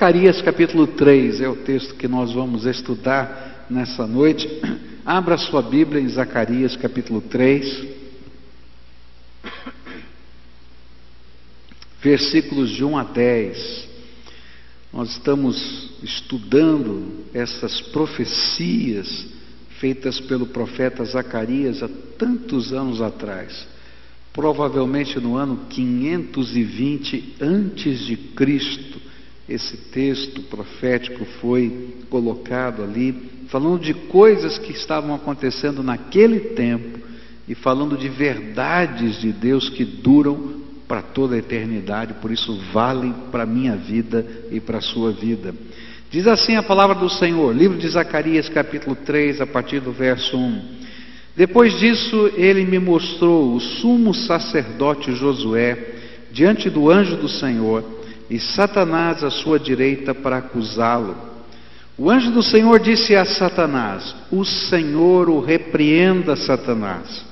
Zacarias capítulo 3 é o texto que nós vamos estudar nessa noite. Abra sua Bíblia em Zacarias capítulo 3, versículos de 1 a 10. Nós estamos estudando essas profecias feitas pelo profeta Zacarias há tantos anos atrás. Provavelmente no ano 520 antes de Cristo esse texto profético foi colocado ali, falando de coisas que estavam acontecendo naquele tempo e falando de verdades de Deus que duram para toda a eternidade, por isso valem para a minha vida e para a sua vida. Diz assim a palavra do Senhor, livro de Zacarias, capítulo 3, a partir do verso 1. Depois disso, ele me mostrou o sumo sacerdote Josué diante do anjo do Senhor e Satanás à sua direita para acusá-lo. O anjo do Senhor disse a Satanás: O Senhor o repreenda, Satanás.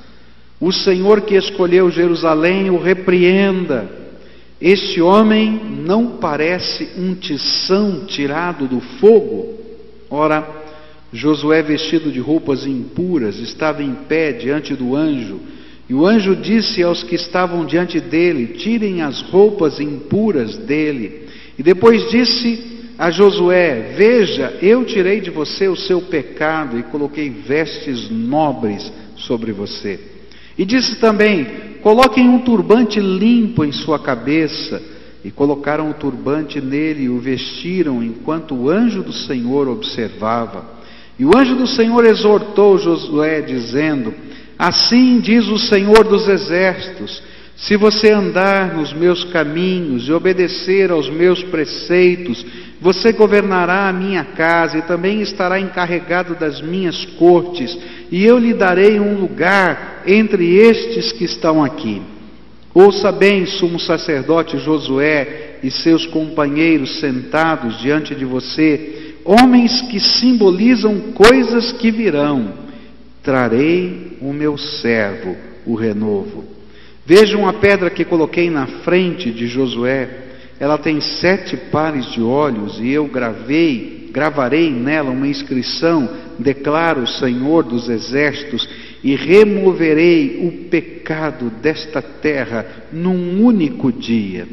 O Senhor que escolheu Jerusalém o repreenda. Este homem não parece um tição tirado do fogo? Ora, Josué, vestido de roupas impuras, estava em pé diante do anjo e o anjo disse aos que estavam diante dele: Tirem as roupas impuras dele. E depois disse a Josué: Veja, eu tirei de você o seu pecado e coloquei vestes nobres sobre você. E disse também: Coloquem um turbante limpo em sua cabeça. E colocaram o turbante nele e o vestiram enquanto o anjo do Senhor observava. E o anjo do Senhor exortou Josué, dizendo: Assim diz o Senhor dos Exércitos: se você andar nos meus caminhos e obedecer aos meus preceitos, você governará a minha casa e também estará encarregado das minhas cortes, e eu lhe darei um lugar entre estes que estão aqui. Ouça bem, sumo sacerdote Josué e seus companheiros sentados diante de você, homens que simbolizam coisas que virão trarei o meu servo, o renovo. Vejam a pedra que coloquei na frente de Josué, ela tem sete pares de olhos, e eu gravei, gravarei nela uma inscrição, declara o Senhor dos exércitos, e removerei o pecado desta terra num único dia.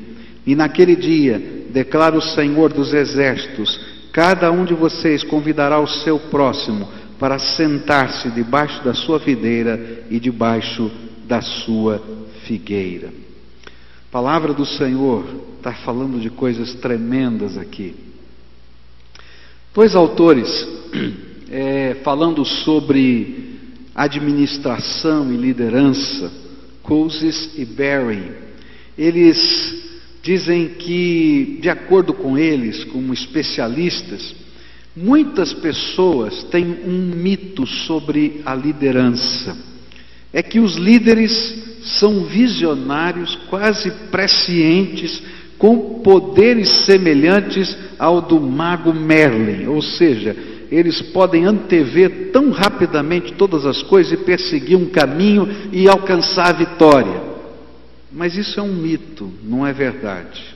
E naquele dia, declara o Senhor dos exércitos, cada um de vocês convidará o seu próximo para sentar-se debaixo da sua videira e debaixo da sua figueira. A palavra do Senhor está falando de coisas tremendas aqui. Dois autores é, falando sobre administração e liderança, Cousins e Berry, eles dizem que, de acordo com eles, como especialistas, Muitas pessoas têm um mito sobre a liderança. É que os líderes são visionários, quase prescientes, com poderes semelhantes ao do mago Merlin, ou seja, eles podem antever tão rapidamente todas as coisas e perseguir um caminho e alcançar a vitória. Mas isso é um mito, não é verdade.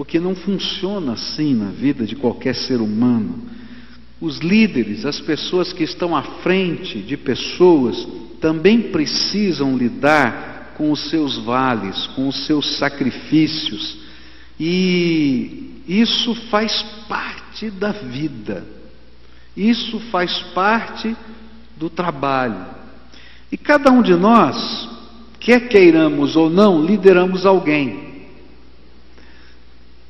Porque não funciona assim na vida de qualquer ser humano. Os líderes, as pessoas que estão à frente de pessoas, também precisam lidar com os seus vales, com os seus sacrifícios. E isso faz parte da vida. Isso faz parte do trabalho. E cada um de nós, quer queiramos ou não, lideramos alguém.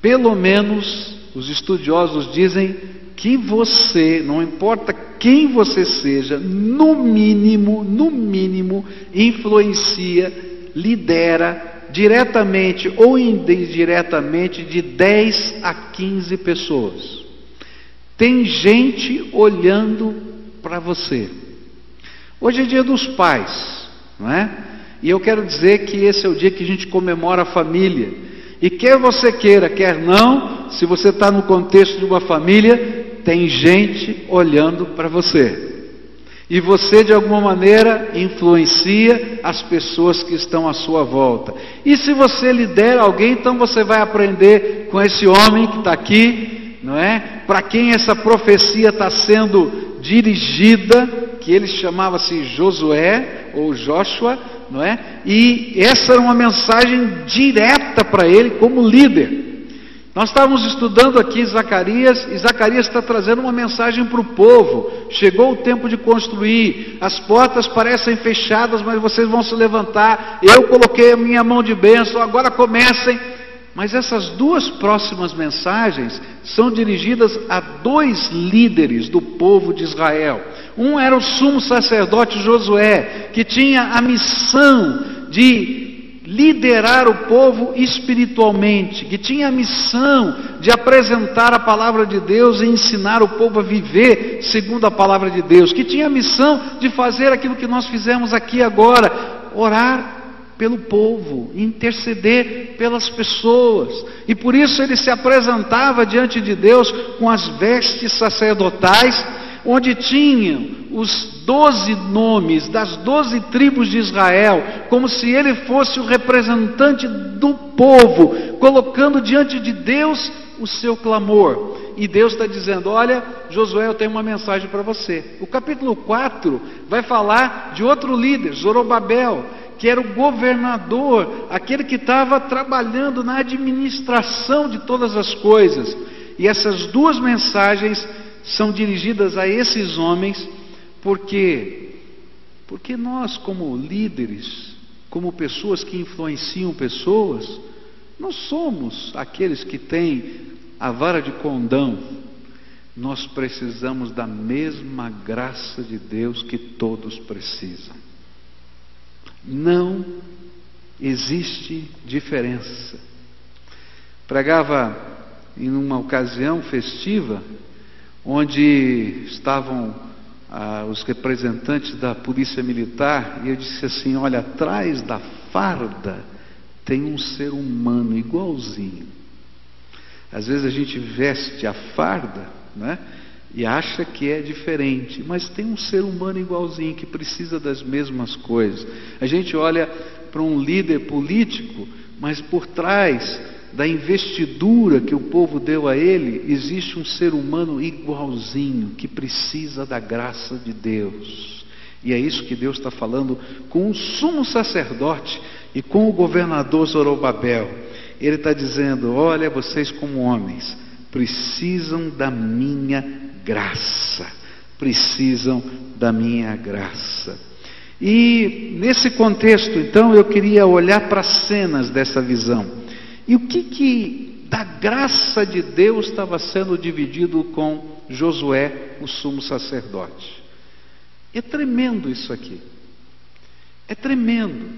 Pelo menos os estudiosos dizem que você, não importa quem você seja, no mínimo, no mínimo, influencia, lidera diretamente ou indiretamente de 10 a 15 pessoas. Tem gente olhando para você. Hoje é dia dos pais, não é? E eu quero dizer que esse é o dia que a gente comemora a família. E quer você queira, quer não, se você está no contexto de uma família, tem gente olhando para você. E você, de alguma maneira, influencia as pessoas que estão à sua volta. E se você lidera alguém, então você vai aprender com esse homem que está aqui, não é? Para quem essa profecia está sendo dirigida, que ele chamava-se Josué ou Joshua, não é? E essa era uma mensagem direta para ele como líder. Nós estávamos estudando aqui Zacarias, e Zacarias está trazendo uma mensagem para o povo. Chegou o tempo de construir, as portas parecem fechadas, mas vocês vão se levantar. Eu coloquei a minha mão de bênção, agora comecem. Mas essas duas próximas mensagens são dirigidas a dois líderes do povo de Israel. Um era o sumo sacerdote Josué, que tinha a missão de liderar o povo espiritualmente, que tinha a missão de apresentar a palavra de Deus e ensinar o povo a viver segundo a palavra de Deus, que tinha a missão de fazer aquilo que nós fizemos aqui agora, orar pelo povo, interceder pelas pessoas. E por isso ele se apresentava diante de Deus com as vestes sacerdotais, onde tinham os doze nomes das doze tribos de Israel, como se ele fosse o representante do povo, colocando diante de Deus o seu clamor. E Deus está dizendo: Olha, Josué, eu tenho uma mensagem para você. O capítulo 4 vai falar de outro líder, Zorobabel, que era o governador, aquele que estava trabalhando na administração de todas as coisas. E essas duas mensagens são dirigidas a esses homens por quê? Porque nós, como líderes, como pessoas que influenciam pessoas, não somos aqueles que têm a vara de condão. Nós precisamos da mesma graça de Deus que todos precisam. Não existe diferença. Pregava em uma ocasião festiva, onde estavam ah, os representantes da polícia militar e eu disse assim: olha, atrás da farda tem um ser humano igualzinho. Às vezes a gente veste a farda, né? E acha que é diferente, mas tem um ser humano igualzinho que precisa das mesmas coisas. A gente olha para um líder político, mas por trás da investidura que o povo deu a ele, existe um ser humano igualzinho que precisa da graça de Deus. E é isso que Deus está falando com o sumo sacerdote e com o governador Zorobabel. Ele está dizendo: Olha, vocês, como homens, precisam da minha graça. Precisam da minha graça. E nesse contexto, então, eu queria olhar para as cenas dessa visão. E o que que da graça de Deus estava sendo dividido com Josué, o sumo sacerdote? É tremendo isso aqui. É tremendo,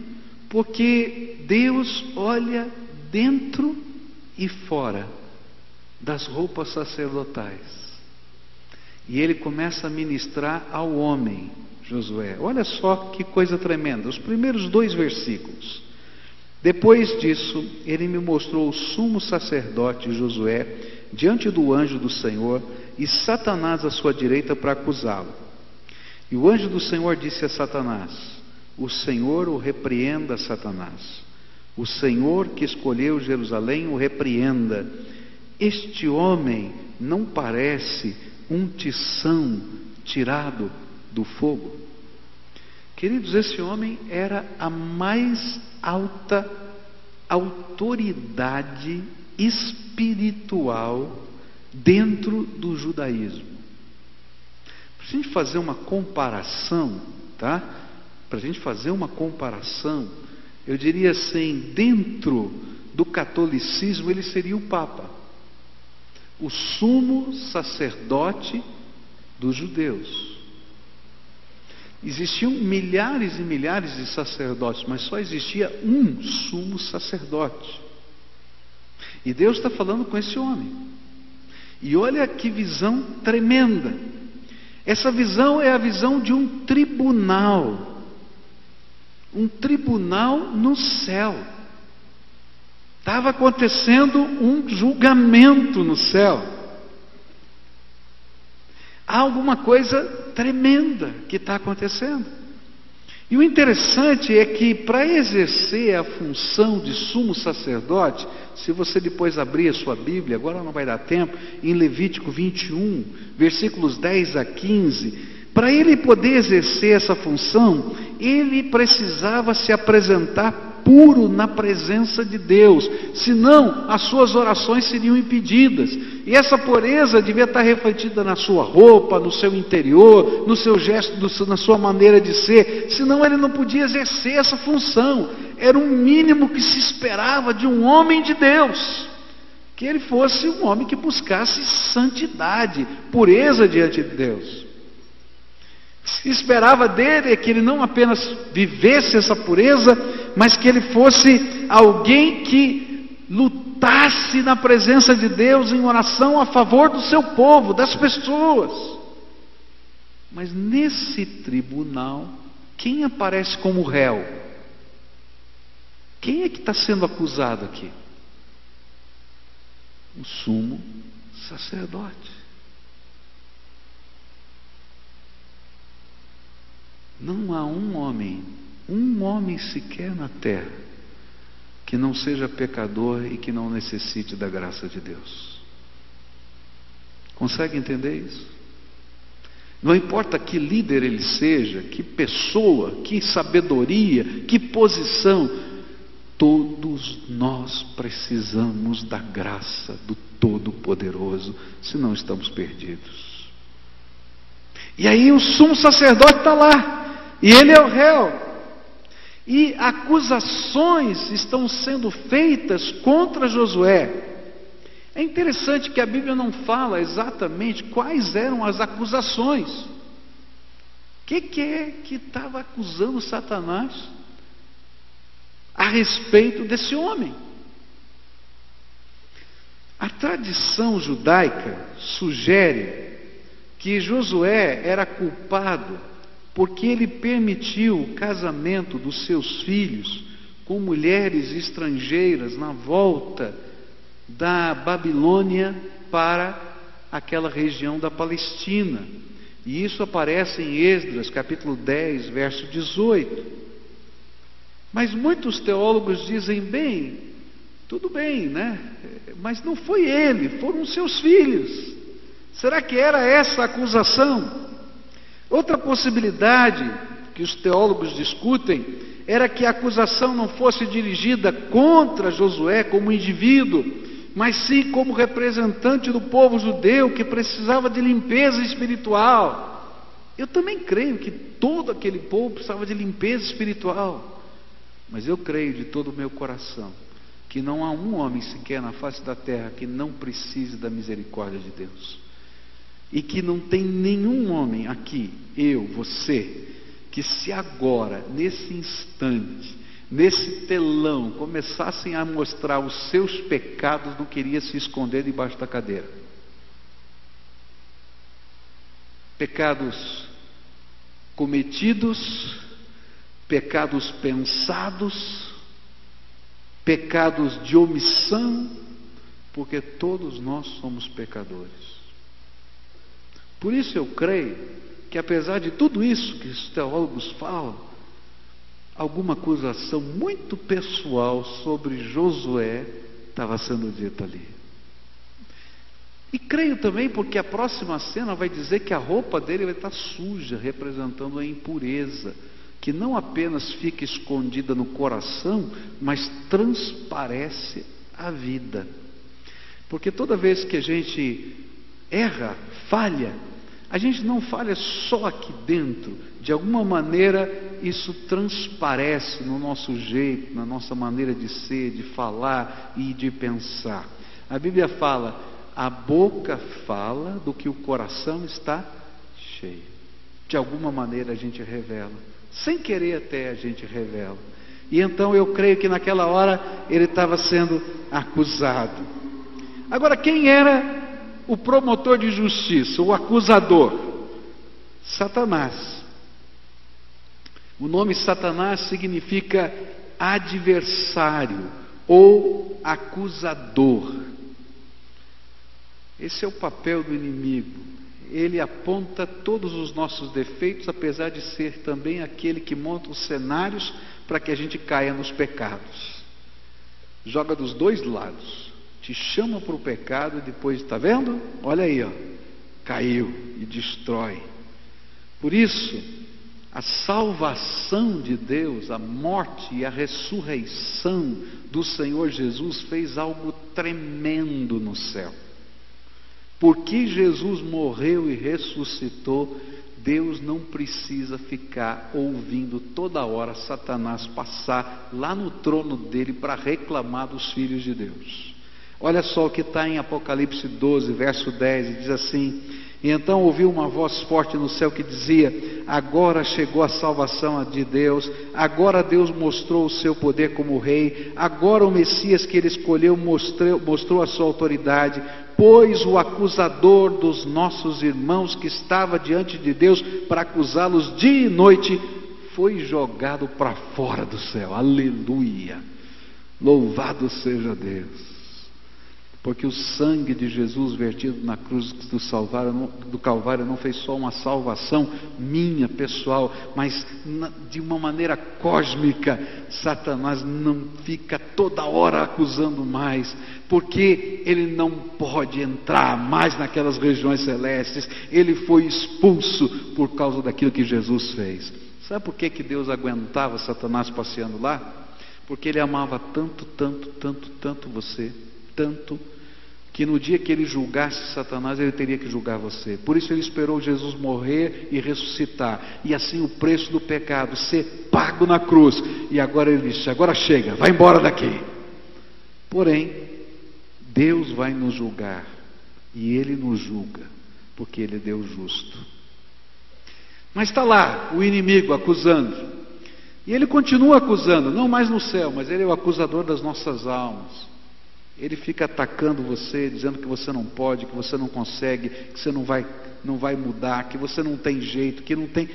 porque Deus olha dentro e fora das roupas sacerdotais. E ele começa a ministrar ao homem, Josué. Olha só que coisa tremenda. Os primeiros dois versículos. Depois disso, ele me mostrou o sumo sacerdote Josué diante do anjo do Senhor e Satanás à sua direita para acusá-lo. E o anjo do Senhor disse a Satanás: O Senhor o repreenda, Satanás. O Senhor que escolheu Jerusalém o repreenda. Este homem não parece um tição tirado do fogo. Queridos, esse homem era a mais alta autoridade espiritual dentro do judaísmo. Para a gente fazer uma comparação, tá? Para a gente fazer uma comparação, eu diria assim, dentro do catolicismo ele seria o Papa, o sumo sacerdote dos judeus. Existiam milhares e milhares de sacerdotes, mas só existia um sumo sacerdote. E Deus está falando com esse homem. E olha que visão tremenda. Essa visão é a visão de um tribunal. Um tribunal no céu. Estava acontecendo um julgamento no céu. Há alguma coisa tremenda que está acontecendo. E o interessante é que para exercer a função de sumo sacerdote, se você depois abrir a sua Bíblia, agora não vai dar tempo, em Levítico 21, versículos 10 a 15, para ele poder exercer essa função, ele precisava se apresentar puro na presença de Deus, senão as suas orações seriam impedidas. E essa pureza devia estar refletida na sua roupa, no seu interior, no seu gesto, na sua maneira de ser, senão ele não podia exercer essa função. Era um mínimo que se esperava de um homem de Deus. Que ele fosse um homem que buscasse santidade, pureza diante de Deus. Esperava dele é que ele não apenas vivesse essa pureza, mas que ele fosse alguém que lutasse na presença de Deus em oração a favor do seu povo, das pessoas. Mas nesse tribunal, quem aparece como réu? Quem é que está sendo acusado aqui? O sumo sacerdote. Não há um homem, um homem sequer na terra, que não seja pecador e que não necessite da graça de Deus. Consegue entender isso? Não importa que líder ele seja, que pessoa, que sabedoria, que posição, todos nós precisamos da graça do Todo-Poderoso, senão estamos perdidos. E aí o sumo sacerdote está lá, e ele é o réu. E acusações estão sendo feitas contra Josué. É interessante que a Bíblia não fala exatamente quais eram as acusações. O que, que é que estava acusando Satanás a respeito desse homem? A tradição judaica sugere que Josué era culpado porque ele permitiu o casamento dos seus filhos com mulheres estrangeiras na volta da Babilônia para aquela região da Palestina. E isso aparece em Esdras, capítulo 10, verso 18. Mas muitos teólogos dizem, bem, tudo bem, né? Mas não foi ele, foram seus filhos. Será que era essa a acusação? Outra possibilidade que os teólogos discutem era que a acusação não fosse dirigida contra Josué como indivíduo, mas sim como representante do povo judeu que precisava de limpeza espiritual. Eu também creio que todo aquele povo precisava de limpeza espiritual, mas eu creio de todo o meu coração que não há um homem sequer na face da terra que não precise da misericórdia de Deus e que não tem nenhum homem aqui, eu, você, que se agora, nesse instante, nesse telão, começassem a mostrar os seus pecados, não queria se esconder debaixo da cadeira. Pecados cometidos, pecados pensados, pecados de omissão, porque todos nós somos pecadores. Por isso eu creio que, apesar de tudo isso que os teólogos falam, alguma acusação muito pessoal sobre Josué estava sendo dita ali. E creio também porque a próxima cena vai dizer que a roupa dele vai estar suja, representando a impureza, que não apenas fica escondida no coração, mas transparece a vida. Porque toda vez que a gente erra, falha, a gente não falha só aqui dentro, de alguma maneira isso transparece no nosso jeito, na nossa maneira de ser, de falar e de pensar. A Bíblia fala: a boca fala do que o coração está cheio. De alguma maneira a gente revela, sem querer até a gente revela. E então eu creio que naquela hora ele estava sendo acusado. Agora, quem era o promotor de justiça, o acusador? Satanás. O nome Satanás significa adversário ou acusador. Esse é o papel do inimigo. ele aponta todos os nossos defeitos, apesar de ser também aquele que monta os cenários para que a gente caia nos pecados. Joga dos dois lados. Te chama para o pecado e depois, está vendo? Olha aí, ó, caiu e destrói. Por isso, a salvação de Deus, a morte e a ressurreição do Senhor Jesus fez algo tremendo no céu. Porque Jesus morreu e ressuscitou, Deus não precisa ficar ouvindo toda hora Satanás passar lá no trono dele para reclamar dos filhos de Deus. Olha só o que está em Apocalipse 12, verso 10, diz assim: e então ouviu uma voz forte no céu que dizia: Agora chegou a salvação de Deus, agora Deus mostrou o seu poder como rei, agora o Messias que ele escolheu mostrou, mostrou a sua autoridade, pois o acusador dos nossos irmãos que estava diante de Deus para acusá-los dia e noite foi jogado para fora do céu. Aleluia! Louvado seja Deus. Porque o sangue de Jesus vertido na cruz do, do Calvário não fez só uma salvação minha, pessoal, mas de uma maneira cósmica. Satanás não fica toda hora acusando mais, porque ele não pode entrar mais naquelas regiões celestes. Ele foi expulso por causa daquilo que Jesus fez. Sabe por que, que Deus aguentava Satanás passeando lá? Porque ele amava tanto, tanto, tanto, tanto você, tanto que no dia que ele julgasse Satanás, ele teria que julgar você. Por isso ele esperou Jesus morrer e ressuscitar, e assim o preço do pecado ser pago na cruz. E agora ele disse: agora chega, vai embora daqui. Porém, Deus vai nos julgar, e ele nos julga, porque ele é Deus justo. Mas está lá o inimigo acusando, e ele continua acusando, não mais no céu, mas ele é o acusador das nossas almas. Ele fica atacando você, dizendo que você não pode, que você não consegue, que você não vai, não vai mudar, que você não tem jeito, que não tem.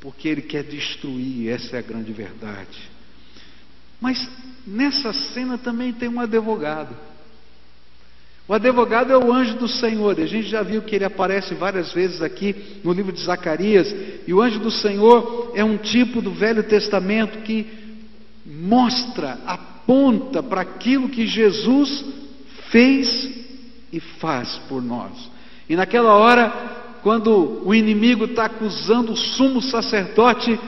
Porque ele quer destruir, essa é a grande verdade. Mas nessa cena também tem um advogado. O advogado é o anjo do Senhor, a gente já viu que ele aparece várias vezes aqui no livro de Zacarias, e o anjo do Senhor é um tipo do Velho Testamento que mostra a aponta para aquilo que Jesus fez e faz por nós. E naquela hora, quando o inimigo está acusando o sumo sacerdote,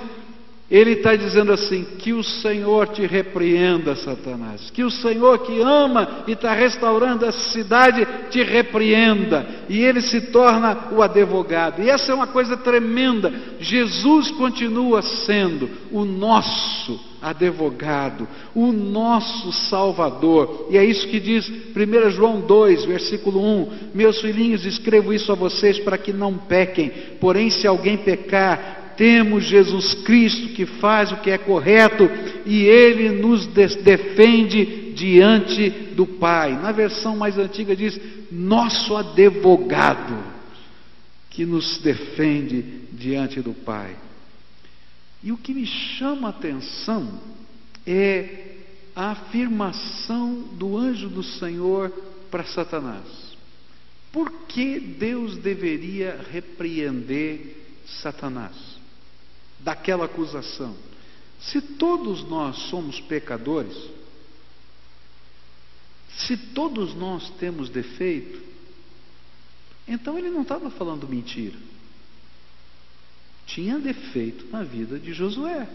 ele está dizendo assim: que o Senhor te repreenda, Satanás. Que o Senhor que ama e está restaurando essa cidade te repreenda. E ele se torna o advogado. E essa é uma coisa tremenda. Jesus continua sendo o nosso advogado, o nosso Salvador. E é isso que diz 1 João 2, versículo 1: Meus filhinhos, escrevo isso a vocês para que não pequem. Porém, se alguém pecar, temos Jesus Cristo que faz o que é correto e ele nos defende diante do Pai. Na versão mais antiga diz: nosso advogado que nos defende diante do Pai. E o que me chama a atenção é a afirmação do anjo do Senhor para Satanás. Por que Deus deveria repreender Satanás daquela acusação? Se todos nós somos pecadores, se todos nós temos defeito, então ele não estava falando mentira tinha defeito na vida de Josué.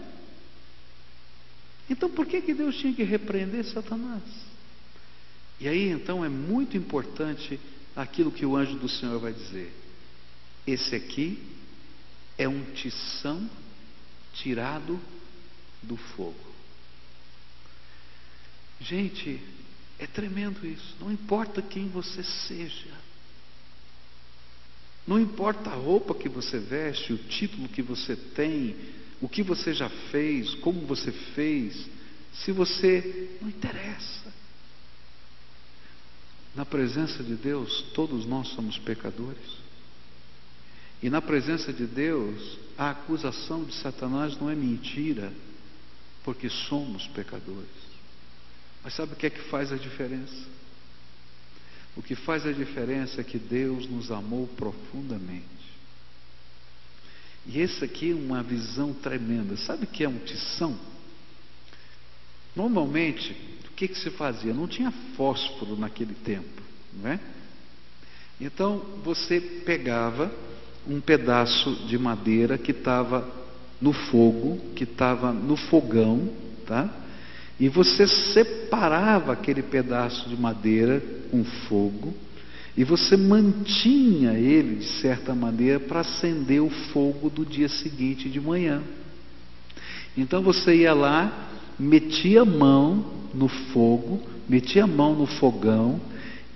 Então por que, que Deus tinha que repreender Satanás? E aí então é muito importante aquilo que o anjo do Senhor vai dizer. Esse aqui é um tição tirado do fogo. Gente, é tremendo isso. Não importa quem você seja. Não importa a roupa que você veste, o título que você tem, o que você já fez, como você fez, se você não interessa. Na presença de Deus, todos nós somos pecadores. E na presença de Deus, a acusação de Satanás não é mentira, porque somos pecadores. Mas sabe o que é que faz a diferença? O que faz a diferença é que Deus nos amou profundamente. E esse aqui é uma visão tremenda. Sabe o que é um tição? Normalmente, o que, que se fazia? Não tinha fósforo naquele tempo, não é? Então você pegava um pedaço de madeira que estava no fogo, que estava no fogão, tá? E você separava aquele pedaço de madeira com fogo e você mantinha ele de certa maneira para acender o fogo do dia seguinte de manhã. Então você ia lá, metia a mão no fogo, metia a mão no fogão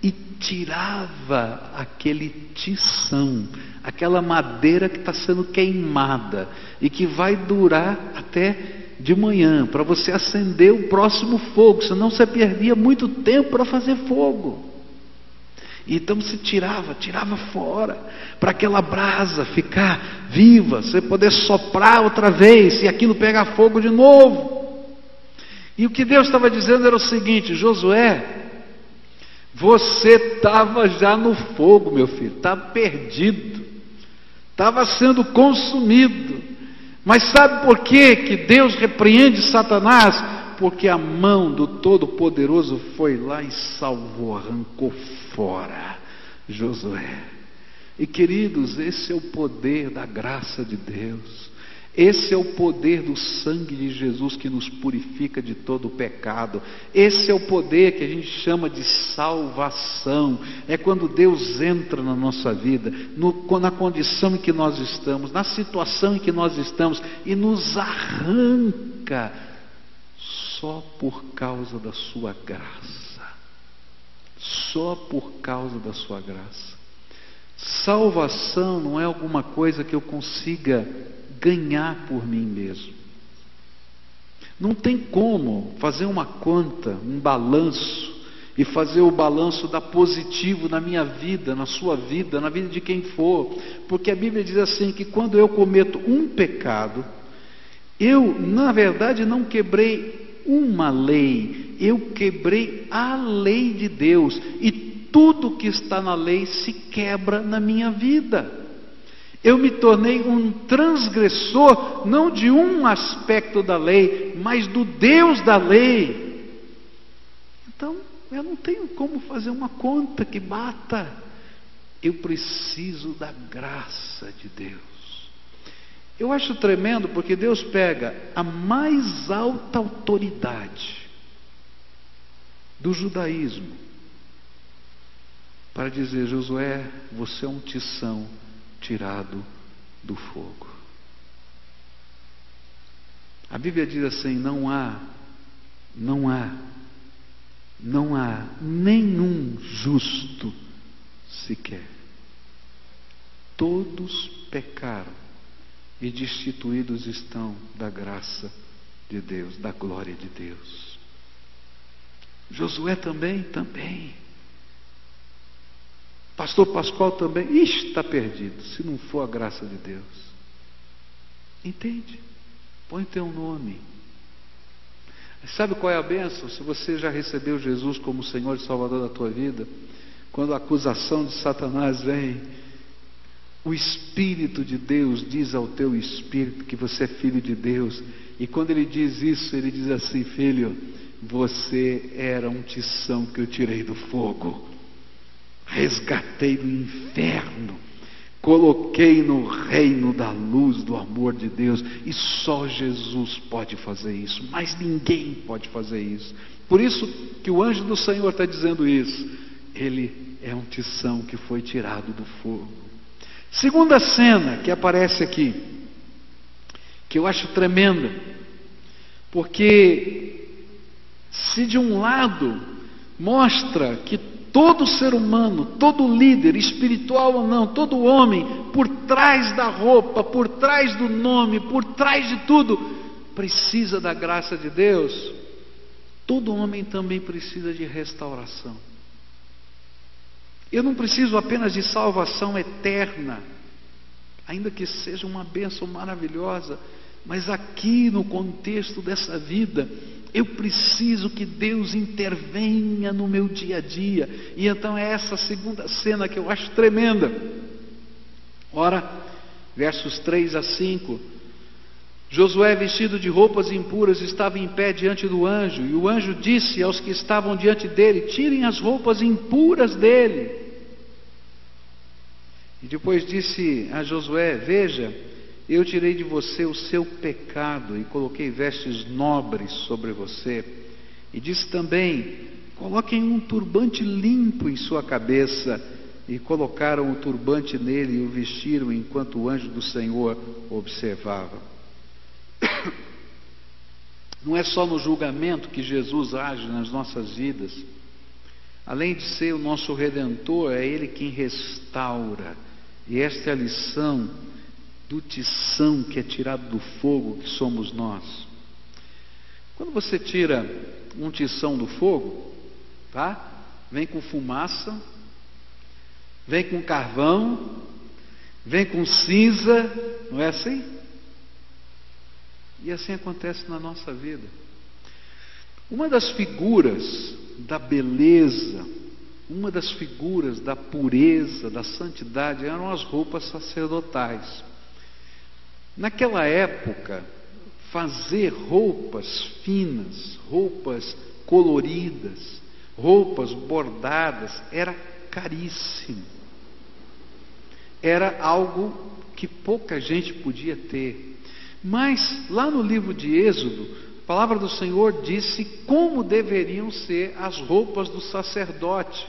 e tirava aquele tição, aquela madeira que está sendo queimada e que vai durar até de manhã, para você acender o próximo fogo, senão você perdia muito tempo para fazer fogo. Então se tirava, tirava fora, para aquela brasa ficar viva, você poder soprar outra vez e aquilo pegar fogo de novo. E o que Deus estava dizendo era o seguinte: Josué, você estava já no fogo, meu filho, estava perdido, estava sendo consumido. Mas sabe por que, que Deus repreende Satanás? Porque a mão do Todo-Poderoso foi lá e salvou, arrancou fora Josué. E queridos, esse é o poder da graça de Deus. Esse é o poder do sangue de Jesus que nos purifica de todo o pecado. Esse é o poder que a gente chama de salvação. É quando Deus entra na nossa vida, no, na condição em que nós estamos, na situação em que nós estamos e nos arranca só por causa da Sua graça. Só por causa da Sua graça. Salvação não é alguma coisa que eu consiga ganhar por mim mesmo. Não tem como fazer uma conta, um balanço, e fazer o balanço da positivo na minha vida, na sua vida, na vida de quem for, porque a Bíblia diz assim: que quando eu cometo um pecado, eu, na verdade, não quebrei uma lei, eu quebrei a lei de Deus, e tudo que está na lei se quebra na minha vida. Eu me tornei um transgressor, não de um aspecto da lei, mas do Deus da lei. Então, eu não tenho como fazer uma conta que bata. Eu preciso da graça de Deus. Eu acho tremendo porque Deus pega a mais alta autoridade do judaísmo para dizer: Josué, você é um tição tirado do fogo. A Bíblia diz assim: não há, não há, não há nenhum justo sequer. Todos pecaram e destituídos estão da graça de Deus, da glória de Deus. Josué também, também. Pastor Pascoal também, está perdido, se não for a graça de Deus. Entende? Põe teu nome. Sabe qual é a benção? Se você já recebeu Jesus como Senhor e Salvador da tua vida, quando a acusação de Satanás vem, o Espírito de Deus diz ao teu espírito que você é filho de Deus, e quando ele diz isso, ele diz assim: Filho, você era um tição que eu tirei do fogo resgatei do inferno, coloquei no reino da luz do amor de Deus, e só Jesus pode fazer isso, mas ninguém pode fazer isso. Por isso que o anjo do Senhor está dizendo isso. Ele é um tição que foi tirado do fogo. Segunda cena que aparece aqui, que eu acho tremenda, porque se de um lado mostra que Todo ser humano, todo líder, espiritual ou não, todo homem, por trás da roupa, por trás do nome, por trás de tudo, precisa da graça de Deus. Todo homem também precisa de restauração. Eu não preciso apenas de salvação eterna, ainda que seja uma bênção maravilhosa, Mas aqui no contexto dessa vida, eu preciso que Deus intervenha no meu dia a dia. E então é essa segunda cena que eu acho tremenda. Ora, versos 3 a 5. Josué, vestido de roupas impuras, estava em pé diante do anjo, e o anjo disse aos que estavam diante dele: Tirem as roupas impuras dele. E depois disse a Josué: Veja, eu tirei de você o seu pecado e coloquei vestes nobres sobre você. E disse também: Coloquem um turbante limpo em sua cabeça. E colocaram o turbante nele e o vestiram enquanto o anjo do Senhor observava. Não é só no julgamento que Jesus age nas nossas vidas. Além de ser o nosso redentor, é Ele quem restaura. E esta é a lição do tição que é tirado do fogo, que somos nós. Quando você tira um tição do fogo, tá? Vem com fumaça, vem com carvão, vem com cinza, não é assim? E assim acontece na nossa vida. Uma das figuras da beleza, uma das figuras da pureza, da santidade, eram as roupas sacerdotais. Naquela época, fazer roupas finas, roupas coloridas, roupas bordadas, era caríssimo. Era algo que pouca gente podia ter. Mas lá no livro de Êxodo, a palavra do Senhor disse como deveriam ser as roupas do sacerdote.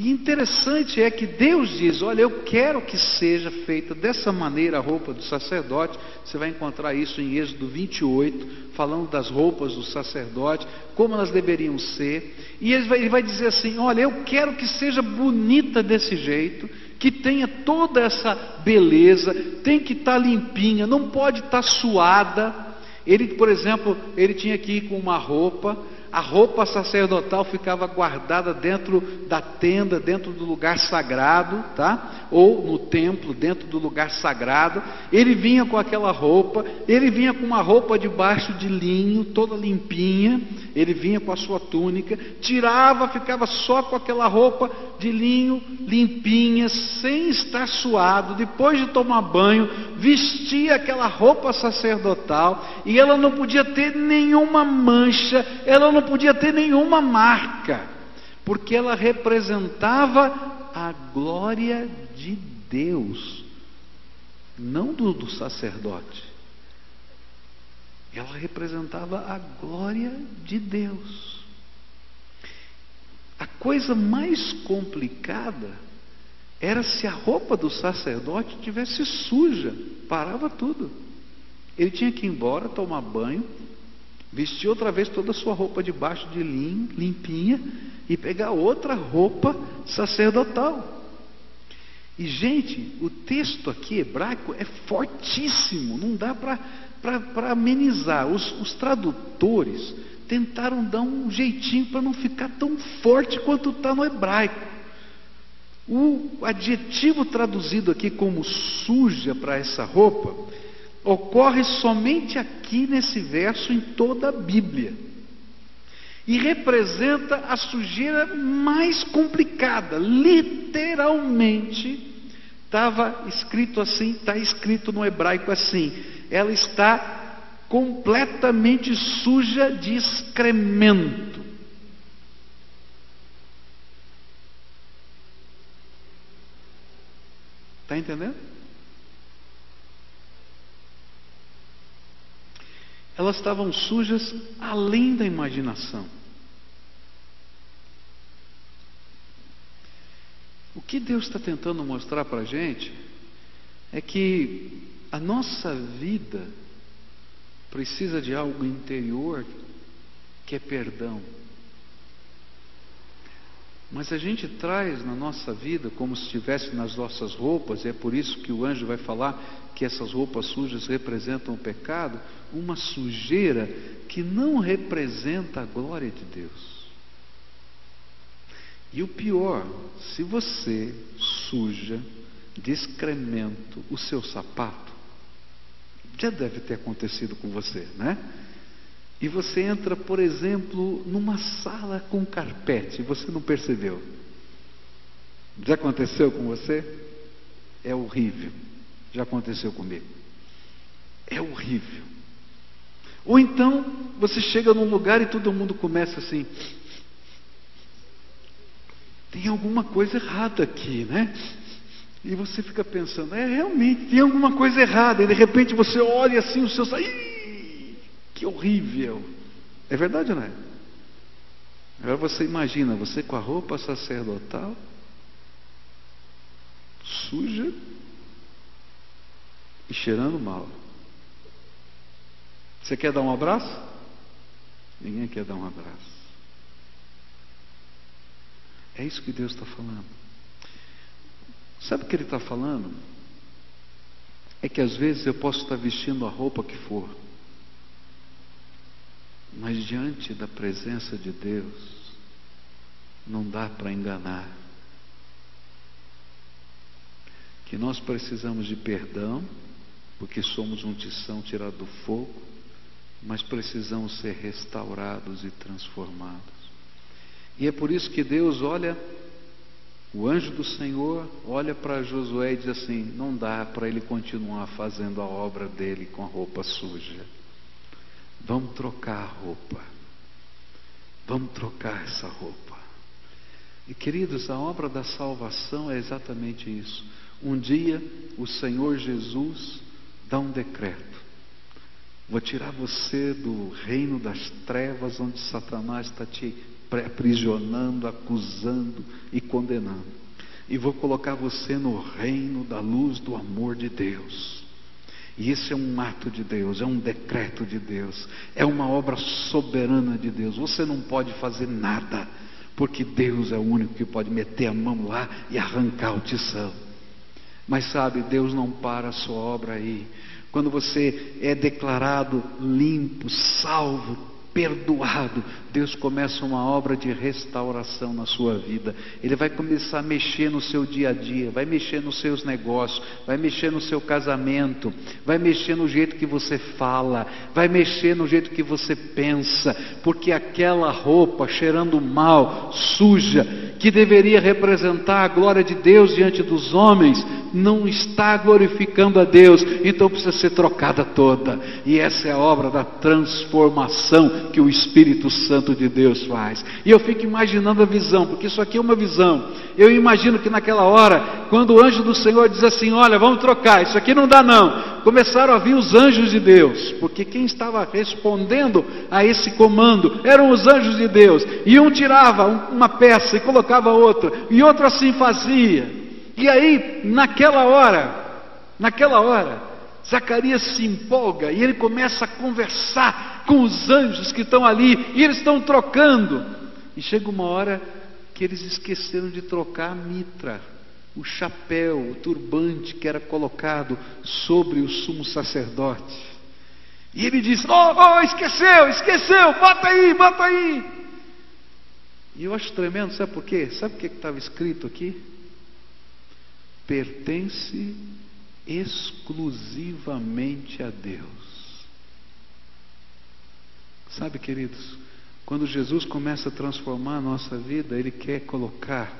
E interessante é que Deus diz: Olha, eu quero que seja feita dessa maneira a roupa do sacerdote. Você vai encontrar isso em Êxodo 28, falando das roupas do sacerdote, como elas deveriam ser. E ele vai, ele vai dizer assim: Olha, eu quero que seja bonita desse jeito, que tenha toda essa beleza, tem que estar tá limpinha, não pode estar tá suada. Ele, por exemplo, ele tinha que ir com uma roupa a roupa sacerdotal ficava guardada dentro da tenda, dentro do lugar sagrado, tá? Ou no templo, dentro do lugar sagrado. Ele vinha com aquela roupa, ele vinha com uma roupa debaixo de linho, toda limpinha. Ele vinha com a sua túnica, tirava, ficava só com aquela roupa de linho limpinha, sem estar suado. Depois de tomar banho, vestia aquela roupa sacerdotal e ela não podia ter nenhuma mancha, ela não podia ter nenhuma marca, porque ela representava a glória de Deus, não do, do sacerdote. Ela representava a glória de Deus. A coisa mais complicada era se a roupa do sacerdote tivesse suja, parava tudo. Ele tinha que ir embora, tomar banho, vestir outra vez toda a sua roupa debaixo de linho, limpinha, e pegar outra roupa sacerdotal. E, gente, o texto aqui hebraico é fortíssimo, não dá para amenizar. Os, os tradutores tentaram dar um jeitinho para não ficar tão forte quanto está no hebraico. O adjetivo traduzido aqui como suja para essa roupa ocorre somente aqui nesse verso em toda a Bíblia. E representa a sujeira mais complicada, literalmente. Estava escrito assim, está escrito no hebraico assim: ela está completamente suja de excremento. Está entendendo? Elas estavam sujas além da imaginação. O que Deus está tentando mostrar para a gente é que a nossa vida precisa de algo interior que é perdão. Mas a gente traz na nossa vida como se estivesse nas nossas roupas, e é por isso que o anjo vai falar que essas roupas sujas representam o pecado, uma sujeira que não representa a glória de Deus. E o pior, se você suja de excremento o seu sapato, Já deve ter acontecido com você, né? E você entra, por exemplo, numa sala com carpete, e você não percebeu. Já aconteceu com você? É horrível. Já aconteceu comigo. É horrível. Ou então você chega num lugar e todo mundo começa assim. Tem alguma coisa errada aqui, né? E você fica pensando, é realmente, tem alguma coisa errada. E de repente você olha assim, o seu. Ih, horrível. É verdade ou não é? Agora você imagina, você com a roupa sacerdotal, suja e cheirando mal. Você quer dar um abraço? Ninguém quer dar um abraço. É isso que Deus está falando. Sabe o que Ele está falando? É que às vezes eu posso estar vestindo a roupa que for, mas diante da presença de Deus, não dá para enganar. Que nós precisamos de perdão, porque somos um tição tirado do fogo, mas precisamos ser restaurados e transformados. E é por isso que Deus olha, o anjo do Senhor olha para Josué e diz assim: não dá para ele continuar fazendo a obra dele com a roupa suja. Vamos trocar a roupa. Vamos trocar essa roupa. E queridos, a obra da salvação é exatamente isso. Um dia o Senhor Jesus dá um decreto. Vou tirar você do reino das trevas, onde Satanás está te aprisionando, acusando e condenando. E vou colocar você no reino da luz do amor de Deus. E esse é um ato de Deus, é um decreto de Deus, é uma obra soberana de Deus. Você não pode fazer nada, porque Deus é o único que pode meter a mão lá e arrancar o tição. Mas sabe, Deus não para a sua obra aí. Quando você é declarado limpo, salvo, perdoado, Deus começa uma obra de restauração na sua vida. Ele vai começar a mexer no seu dia a dia, vai mexer nos seus negócios, vai mexer no seu casamento, vai mexer no jeito que você fala, vai mexer no jeito que você pensa, porque aquela roupa cheirando mal, suja, que deveria representar a glória de Deus diante dos homens, não está glorificando a Deus, então precisa ser trocada toda. E essa é a obra da transformação que o Espírito Santo de Deus faz. E eu fico imaginando a visão, porque isso aqui é uma visão. Eu imagino que naquela hora, quando o anjo do Senhor diz assim: Olha, vamos trocar, isso aqui não dá não. Começaram a vir os anjos de Deus, porque quem estava respondendo a esse comando eram os anjos de Deus. E um tirava uma peça e colocava outra, e outro assim fazia. E aí, naquela hora, naquela hora, Zacarias se empolga e ele começa a conversar com os anjos que estão ali, e eles estão trocando. E chega uma hora que eles esqueceram de trocar a mitra, o chapéu, o turbante que era colocado sobre o sumo sacerdote. E ele diz: Oh, oh esqueceu, esqueceu, bota aí, bota aí. E eu acho tremendo, sabe por quê? Sabe o que estava escrito aqui? pertence exclusivamente a Deus. Sabe, queridos, quando Jesus começa a transformar a nossa vida, Ele quer colocar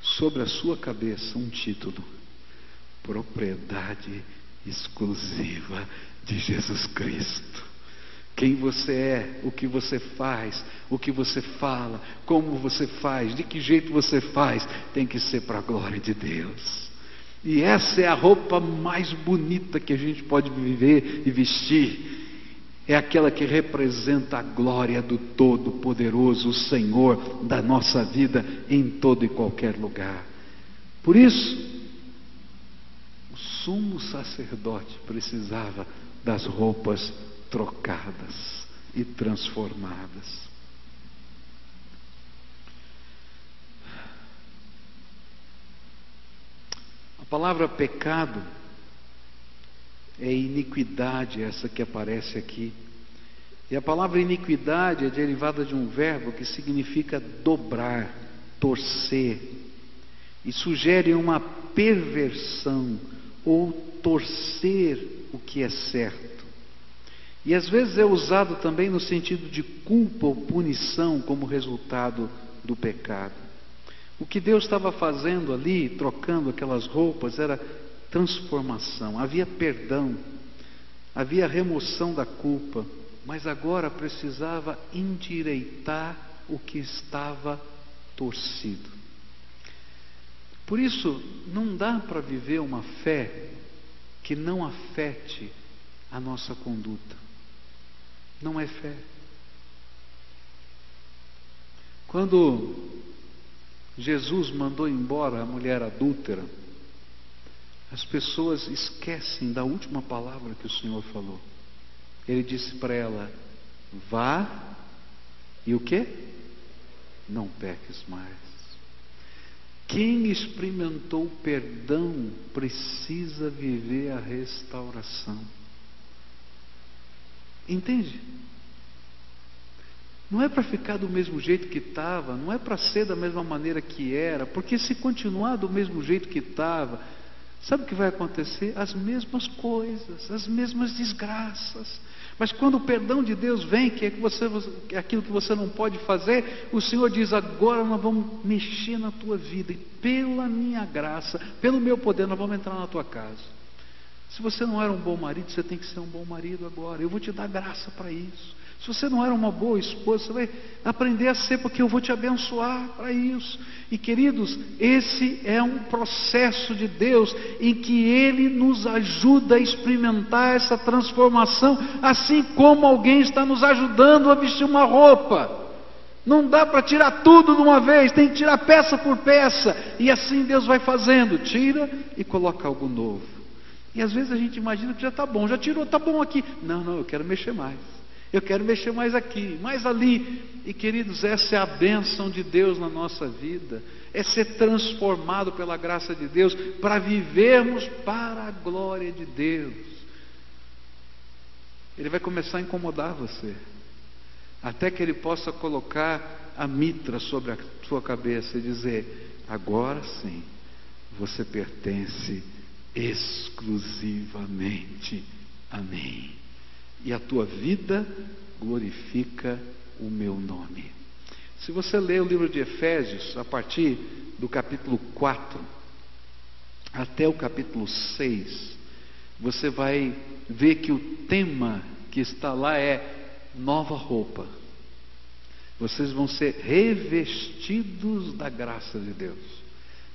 sobre a sua cabeça um título: propriedade exclusiva de Jesus Cristo. Quem você é, o que você faz, o que você fala, como você faz, de que jeito você faz, tem que ser para a glória de Deus. E essa é a roupa mais bonita que a gente pode viver e vestir. É aquela que representa a glória do Todo-Poderoso, o Senhor da nossa vida em todo e qualquer lugar. Por isso, o sumo sacerdote precisava das roupas trocadas e transformadas. A palavra pecado é iniquidade, essa que aparece aqui. E a palavra iniquidade é derivada de um verbo que significa dobrar, torcer, e sugere uma perversão ou torcer o que é certo. E às vezes é usado também no sentido de culpa ou punição como resultado do pecado. O que Deus estava fazendo ali, trocando aquelas roupas, era transformação, havia perdão, havia remoção da culpa, mas agora precisava endireitar o que estava torcido. Por isso, não dá para viver uma fé que não afete a nossa conduta. Não é fé. Quando Jesus mandou embora a mulher adúltera, as pessoas esquecem da última palavra que o Senhor falou. Ele disse para ela: Vá e o que? Não peques mais. Quem experimentou perdão precisa viver a restauração. Entende? Não é para ficar do mesmo jeito que estava, não é para ser da mesma maneira que era, porque se continuar do mesmo jeito que estava, sabe o que vai acontecer? As mesmas coisas, as mesmas desgraças. Mas quando o perdão de Deus vem, que é, que você, é aquilo que você não pode fazer, o Senhor diz: agora nós vamos mexer na tua vida, e pela minha graça, pelo meu poder, nós vamos entrar na tua casa. Se você não era um bom marido, você tem que ser um bom marido agora. Eu vou te dar graça para isso. Se você não era uma boa esposa, você vai aprender a ser, porque eu vou te abençoar para isso. E queridos, esse é um processo de Deus em que Ele nos ajuda a experimentar essa transformação, assim como alguém está nos ajudando a vestir uma roupa. Não dá para tirar tudo de uma vez, tem que tirar peça por peça. E assim Deus vai fazendo: tira e coloca algo novo. E às vezes a gente imagina que já está bom, já tirou, está bom aqui. Não, não, eu quero mexer mais. Eu quero mexer mais aqui, mais ali. E queridos, essa é a bênção de Deus na nossa vida. É ser transformado pela graça de Deus para vivermos para a glória de Deus. Ele vai começar a incomodar você, até que ele possa colocar a mitra sobre a sua cabeça e dizer: agora sim, você pertence exclusivamente a mim e a tua vida glorifica o meu nome. Se você ler o livro de Efésios, a partir do capítulo 4 até o capítulo 6, você vai ver que o tema que está lá é nova roupa. Vocês vão ser revestidos da graça de Deus.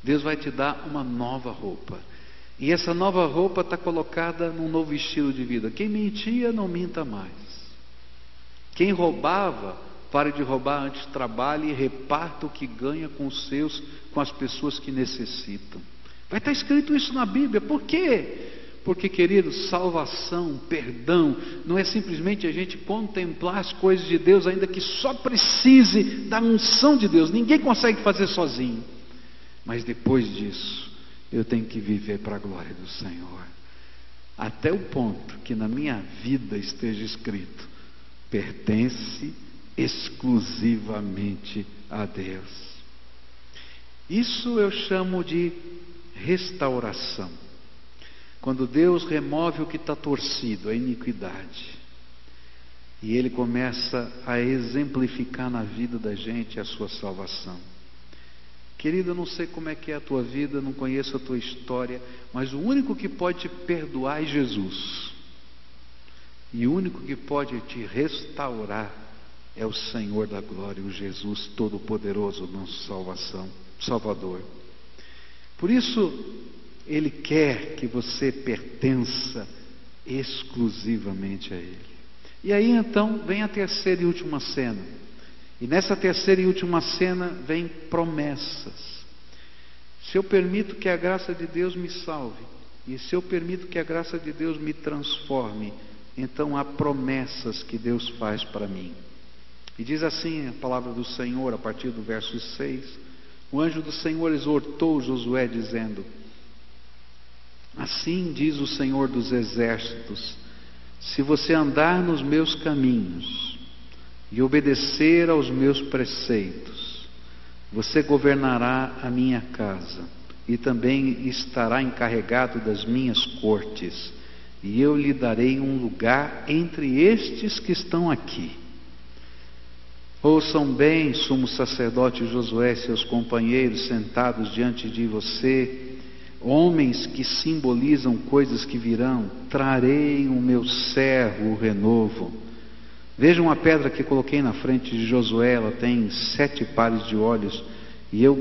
Deus vai te dar uma nova roupa. E essa nova roupa está colocada num novo estilo de vida. Quem mentia, não minta mais. Quem roubava, pare de roubar antes trabalhe e reparta o que ganha com os seus, com as pessoas que necessitam. Vai estar escrito isso na Bíblia. Por quê? Porque, queridos, salvação, perdão, não é simplesmente a gente contemplar as coisas de Deus, ainda que só precise da unção de Deus. Ninguém consegue fazer sozinho. Mas depois disso, eu tenho que viver para a glória do Senhor. Até o ponto que na minha vida esteja escrito: pertence exclusivamente a Deus. Isso eu chamo de restauração. Quando Deus remove o que está torcido, a iniquidade, e Ele começa a exemplificar na vida da gente a sua salvação. Querido, eu não sei como é que é a tua vida, não conheço a tua história, mas o único que pode te perdoar é Jesus. E o único que pode te restaurar é o Senhor da glória, o Jesus Todo-Poderoso, nosso salvação, Salvador. Por isso, Ele quer que você pertença exclusivamente a Ele. E aí então vem a terceira e última cena. E nessa terceira e última cena vem promessas. Se eu permito que a graça de Deus me salve, e se eu permito que a graça de Deus me transforme, então há promessas que Deus faz para mim. E diz assim a palavra do Senhor, a partir do verso 6: O anjo do Senhor exortou Josué, dizendo: Assim diz o Senhor dos exércitos: Se você andar nos meus caminhos, e obedecer aos meus preceitos, você governará a minha casa e também estará encarregado das minhas cortes, e eu lhe darei um lugar entre estes que estão aqui. Ouçam bem, sumo sacerdote Josué e seus companheiros sentados diante de você, homens que simbolizam coisas que virão, trarei o meu servo, o renovo. Vejam a pedra que coloquei na frente de Josué, ela tem sete pares de olhos, e eu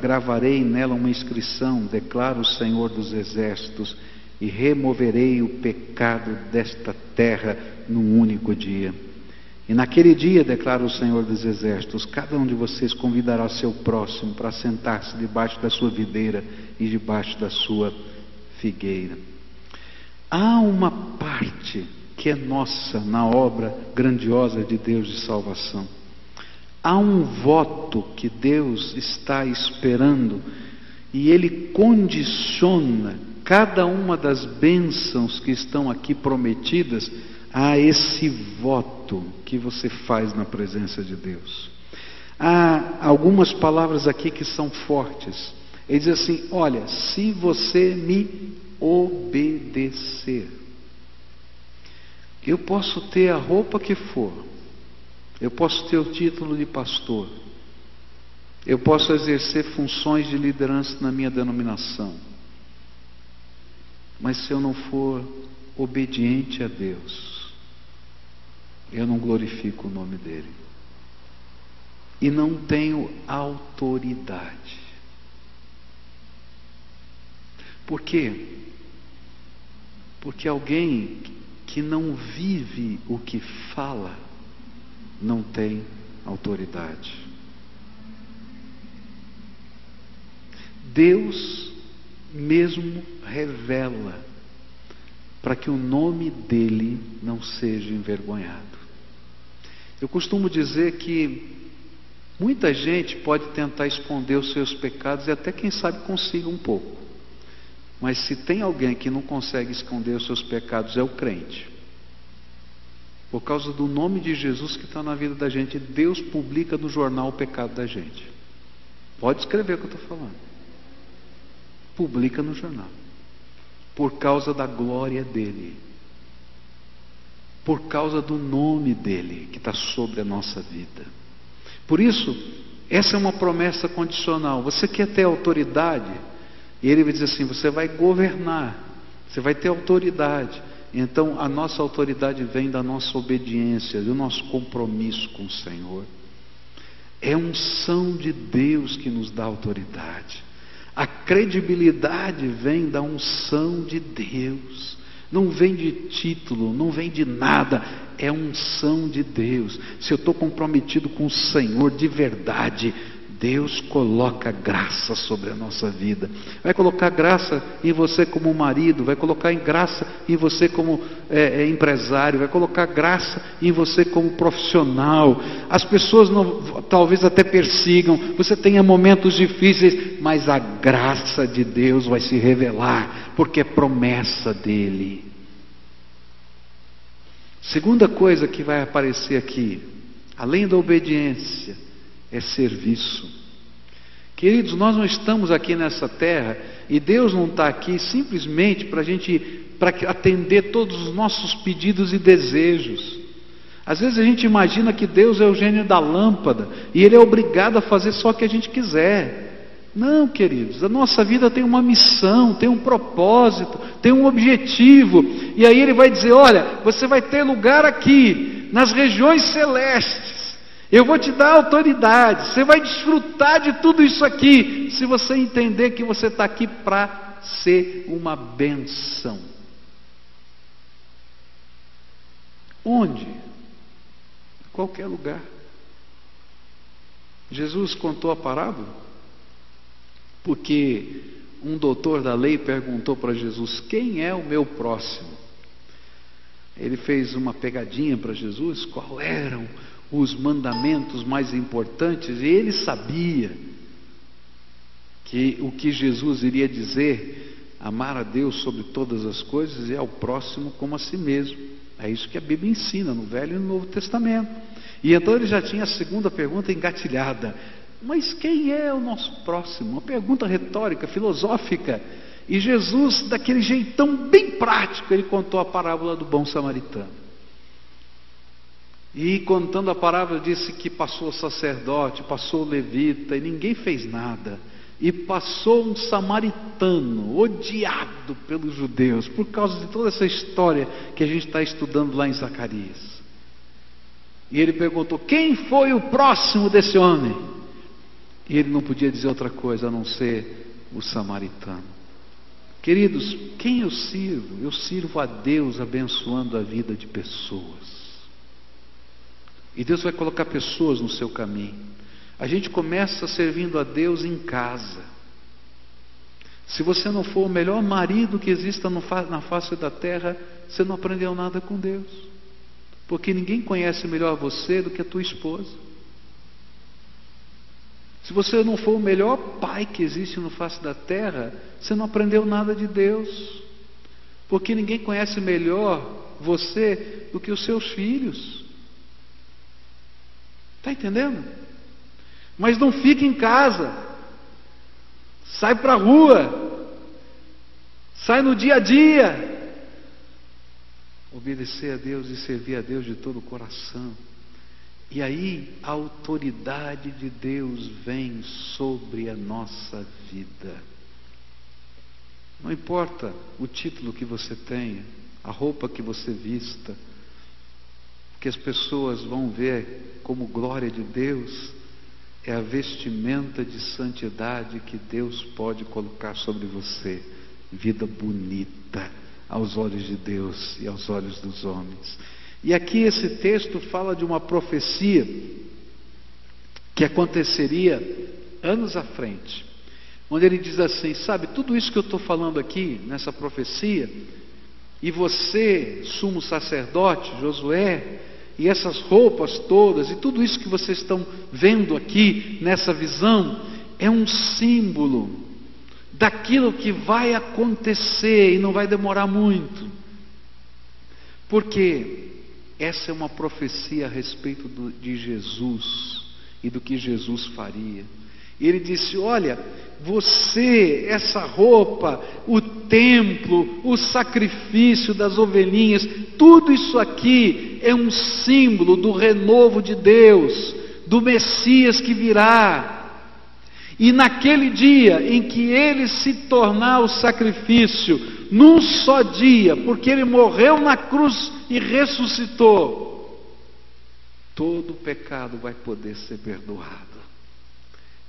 gravarei nela uma inscrição: declara o Senhor dos Exércitos, e removerei o pecado desta terra num único dia. E naquele dia, declara o Senhor dos Exércitos, cada um de vocês convidará seu próximo para sentar-se debaixo da sua videira e debaixo da sua figueira. Há uma parte que é nossa na obra grandiosa de Deus de salvação. Há um voto que Deus está esperando e Ele condiciona cada uma das bênçãos que estão aqui prometidas a esse voto que você faz na presença de Deus. Há algumas palavras aqui que são fortes. Ele diz assim: Olha, se você me obedecer, eu posso ter a roupa que for, eu posso ter o título de pastor, eu posso exercer funções de liderança na minha denominação, mas se eu não for obediente a Deus, eu não glorifico o nome dele. E não tenho autoridade. Por quê? Porque alguém que não vive o que fala não tem autoridade. Deus mesmo revela para que o nome dele não seja envergonhado. Eu costumo dizer que muita gente pode tentar esconder os seus pecados e até quem sabe consiga um pouco. Mas se tem alguém que não consegue esconder os seus pecados é o crente. Por causa do nome de Jesus que está na vida da gente, Deus publica no jornal o pecado da gente. Pode escrever o que eu estou falando. Publica no jornal. Por causa da glória dele por causa do nome dele que está sobre a nossa vida. Por isso, essa é uma promessa condicional. Você quer ter autoridade? E ele vai dizer assim: você vai governar, você vai ter autoridade. Então, a nossa autoridade vem da nossa obediência, do nosso compromisso com o Senhor. É unção de Deus que nos dá autoridade. A credibilidade vem da unção de Deus. Não vem de título, não vem de nada, é unção de Deus. Se eu estou comprometido com o Senhor de verdade, Deus coloca graça sobre a nossa vida. Vai colocar graça em você como marido, vai colocar em graça em você como é, é, empresário, vai colocar graça em você como profissional. As pessoas não, talvez até persigam, você tenha momentos difíceis, mas a graça de Deus vai se revelar, porque é promessa dele. Segunda coisa que vai aparecer aqui, além da obediência, é serviço. Queridos, nós não estamos aqui nessa terra e Deus não está aqui simplesmente para a gente para atender todos os nossos pedidos e desejos. Às vezes a gente imagina que Deus é o gênio da lâmpada e Ele é obrigado a fazer só o que a gente quiser. Não, queridos, a nossa vida tem uma missão, tem um propósito, tem um objetivo. E aí ele vai dizer: olha, você vai ter lugar aqui, nas regiões celestes. Eu vou te dar autoridade, você vai desfrutar de tudo isso aqui, se você entender que você está aqui para ser uma benção. Onde? Qualquer lugar. Jesus contou a parábola porque um doutor da lei perguntou para Jesus: Quem é o meu próximo? Ele fez uma pegadinha para Jesus: qual eram os mandamentos mais importantes? E ele sabia que o que Jesus iria dizer, amar a Deus sobre todas as coisas e ao próximo como a si mesmo. É isso que a Bíblia ensina no Velho e no Novo Testamento. E então ele já tinha a segunda pergunta engatilhada: mas quem é o nosso próximo? Uma pergunta retórica, filosófica. E Jesus, daquele jeitão bem prático, ele contou a parábola do bom samaritano. E contando a parábola, disse que passou sacerdote, passou levita, e ninguém fez nada. E passou um samaritano, odiado pelos judeus, por causa de toda essa história que a gente está estudando lá em Zacarias. E ele perguntou: Quem foi o próximo desse homem? E ele não podia dizer outra coisa a não ser o samaritano. Queridos, quem eu sirvo? Eu sirvo a Deus abençoando a vida de pessoas. E Deus vai colocar pessoas no seu caminho. A gente começa servindo a Deus em casa. Se você não for o melhor marido que exista na face da terra, você não aprendeu nada com Deus. Porque ninguém conhece melhor você do que a tua esposa. Se você não for o melhor pai que existe no face da terra, você não aprendeu nada de Deus. Porque ninguém conhece melhor você do que os seus filhos. Está entendendo? Mas não fique em casa. Sai para a rua. Sai no dia a dia obedecer a Deus e servir a Deus de todo o coração. E aí a autoridade de Deus vem sobre a nossa vida. Não importa o título que você tenha, a roupa que você vista, que as pessoas vão ver como glória de Deus, é a vestimenta de santidade que Deus pode colocar sobre você. Vida bonita aos olhos de Deus e aos olhos dos homens. E aqui esse texto fala de uma profecia que aconteceria anos à frente, onde ele diz assim: sabe, tudo isso que eu estou falando aqui nessa profecia, e você, sumo sacerdote, Josué, e essas roupas todas, e tudo isso que vocês estão vendo aqui nessa visão, é um símbolo daquilo que vai acontecer e não vai demorar muito. Porque essa é uma profecia a respeito do, de Jesus e do que Jesus faria. Ele disse: Olha, você, essa roupa, o templo, o sacrifício das ovelhinhas, tudo isso aqui é um símbolo do renovo de Deus, do Messias que virá. E naquele dia em que ele se tornar o sacrifício, num só dia, porque ele morreu na cruz e ressuscitou, todo pecado vai poder ser perdoado.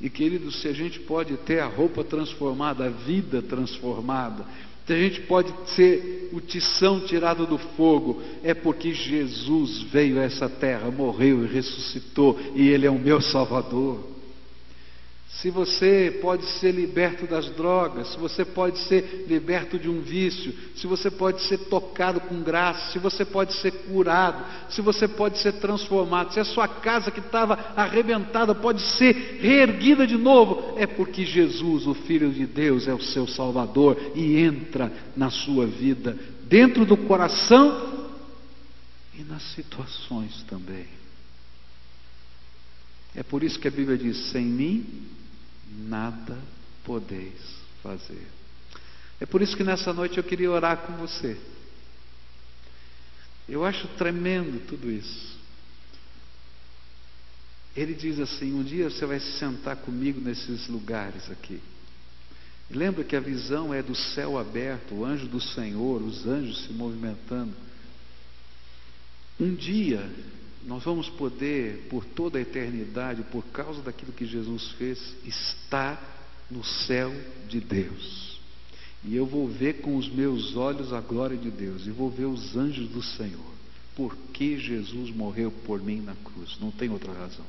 E querido, se a gente pode ter a roupa transformada, a vida transformada, se a gente pode ser o tição tirado do fogo, é porque Jesus veio a essa terra, morreu e ressuscitou, e Ele é o meu Salvador se você pode ser liberto das drogas, se você pode ser liberto de um vício, se você pode ser tocado com graça, se você pode ser curado, se você pode ser transformado, se a sua casa que estava arrebentada pode ser reerguida de novo, é porque Jesus, o Filho de Deus, é o seu Salvador e entra na sua vida, dentro do coração e nas situações também. É por isso que a Bíblia diz: sem mim nada podeis fazer. É por isso que nessa noite eu queria orar com você. Eu acho tremendo tudo isso. Ele diz assim: um dia você vai se sentar comigo nesses lugares aqui. Lembra que a visão é do céu aberto, o anjo do Senhor, os anjos se movimentando. Um dia nós vamos poder, por toda a eternidade, por causa daquilo que Jesus fez, estar no céu de Deus. E eu vou ver com os meus olhos a glória de Deus, e vou ver os anjos do Senhor, porque Jesus morreu por mim na cruz, não tem outra razão.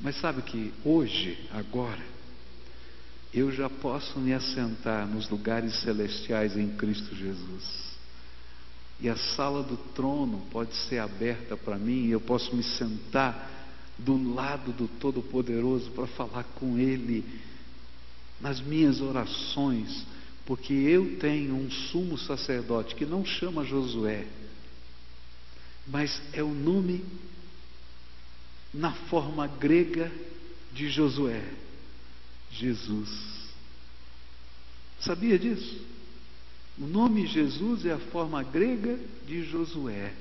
Mas sabe que hoje, agora, eu já posso me assentar nos lugares celestiais em Cristo Jesus. E a sala do trono pode ser aberta para mim, e eu posso me sentar do lado do Todo-Poderoso para falar com Ele nas minhas orações, porque eu tenho um sumo sacerdote que não chama Josué, mas é o nome na forma grega de Josué, Jesus. Sabia disso? O nome Jesus é a forma grega de Josué.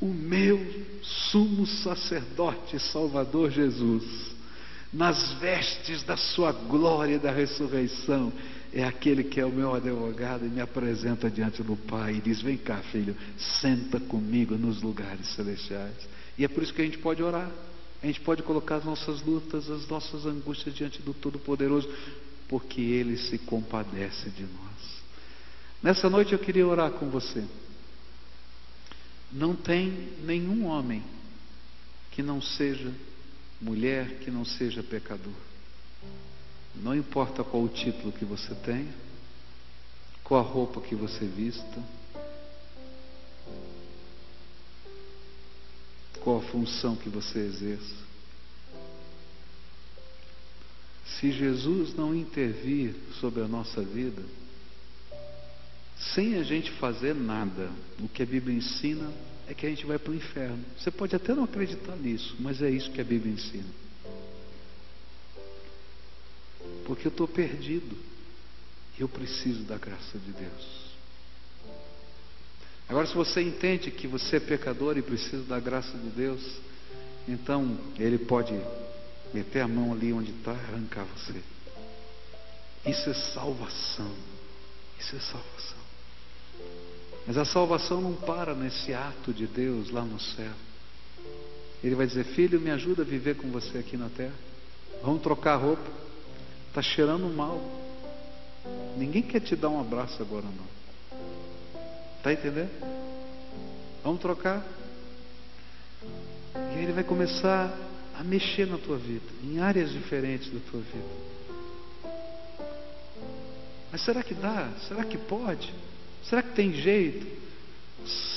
O meu sumo sacerdote Salvador Jesus, nas vestes da sua glória e da ressurreição, é aquele que é o meu advogado e me apresenta diante do Pai e diz: Vem cá, filho, senta comigo nos lugares celestiais. E é por isso que a gente pode orar. A gente pode colocar as nossas lutas, as nossas angústias diante do Todo-Poderoso, porque Ele se compadece de nós. Nessa noite eu queria orar com você. Não tem nenhum homem que não seja mulher, que não seja pecador. Não importa qual o título que você tenha, qual a roupa que você vista, qual a função que você exerça. Se Jesus não intervir sobre a nossa vida, sem a gente fazer nada, o que a Bíblia ensina é que a gente vai para o inferno. Você pode até não acreditar nisso, mas é isso que a Bíblia ensina. Porque eu estou perdido. Eu preciso da graça de Deus. Agora, se você entende que você é pecador e precisa da graça de Deus, então Ele pode meter a mão ali onde está e arrancar você. Isso é salvação. Isso é salvação. Mas a salvação não para nesse ato de Deus lá no céu. Ele vai dizer: Filho, me ajuda a viver com você aqui na terra. Vamos trocar roupa. Está cheirando mal. Ninguém quer te dar um abraço agora, não. Está entendendo? Vamos trocar. E aí ele vai começar a mexer na tua vida, em áreas diferentes da tua vida. Mas será que dá? Será que pode? Será que tem jeito?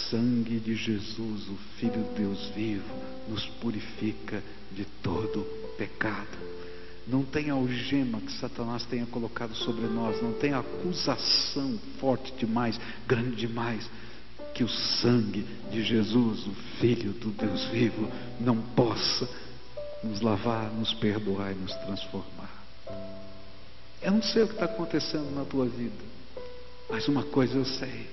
Sangue de Jesus, o Filho de Deus vivo, nos purifica de todo pecado. Não tem algema que Satanás tenha colocado sobre nós, não tem acusação forte demais, grande demais, que o sangue de Jesus, o Filho do Deus vivo, não possa nos lavar, nos perdoar e nos transformar. Eu não sei o que está acontecendo na tua vida, mas uma coisa eu sei: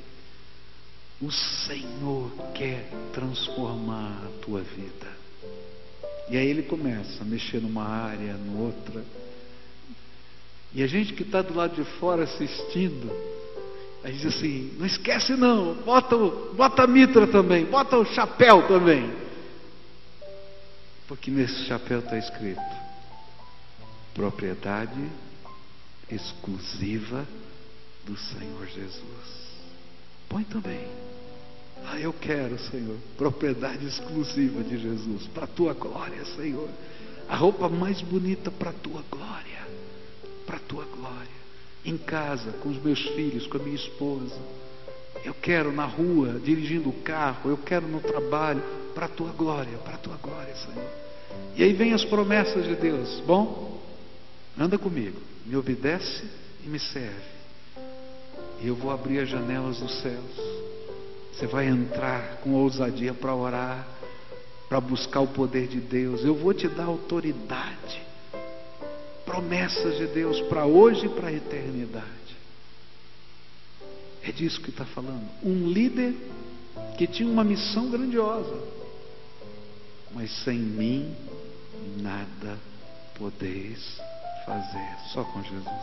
o Senhor quer transformar a tua vida. E aí ele começa a mexer numa área, numa outra. E a gente que está do lado de fora assistindo, aí diz assim: não esquece não, bota, bota a mitra também, bota o chapéu também. Porque nesse chapéu está escrito: propriedade exclusiva do Senhor Jesus. Põe também. Ah, eu quero, Senhor, propriedade exclusiva de Jesus, para a tua glória, Senhor. A roupa mais bonita para a tua glória, para a tua glória. Em casa, com os meus filhos, com a minha esposa. Eu quero na rua, dirigindo o carro, eu quero no trabalho, para a tua glória, para a tua glória, Senhor. E aí vem as promessas de Deus. Bom, anda comigo, me obedece e me serve. E eu vou abrir as janelas dos céus você vai entrar com ousadia para orar, para buscar o poder de Deus. Eu vou te dar autoridade, promessas de Deus para hoje e para a eternidade. É disso que está falando. Um líder que tinha uma missão grandiosa, mas sem mim nada podeis fazer, só com Jesus.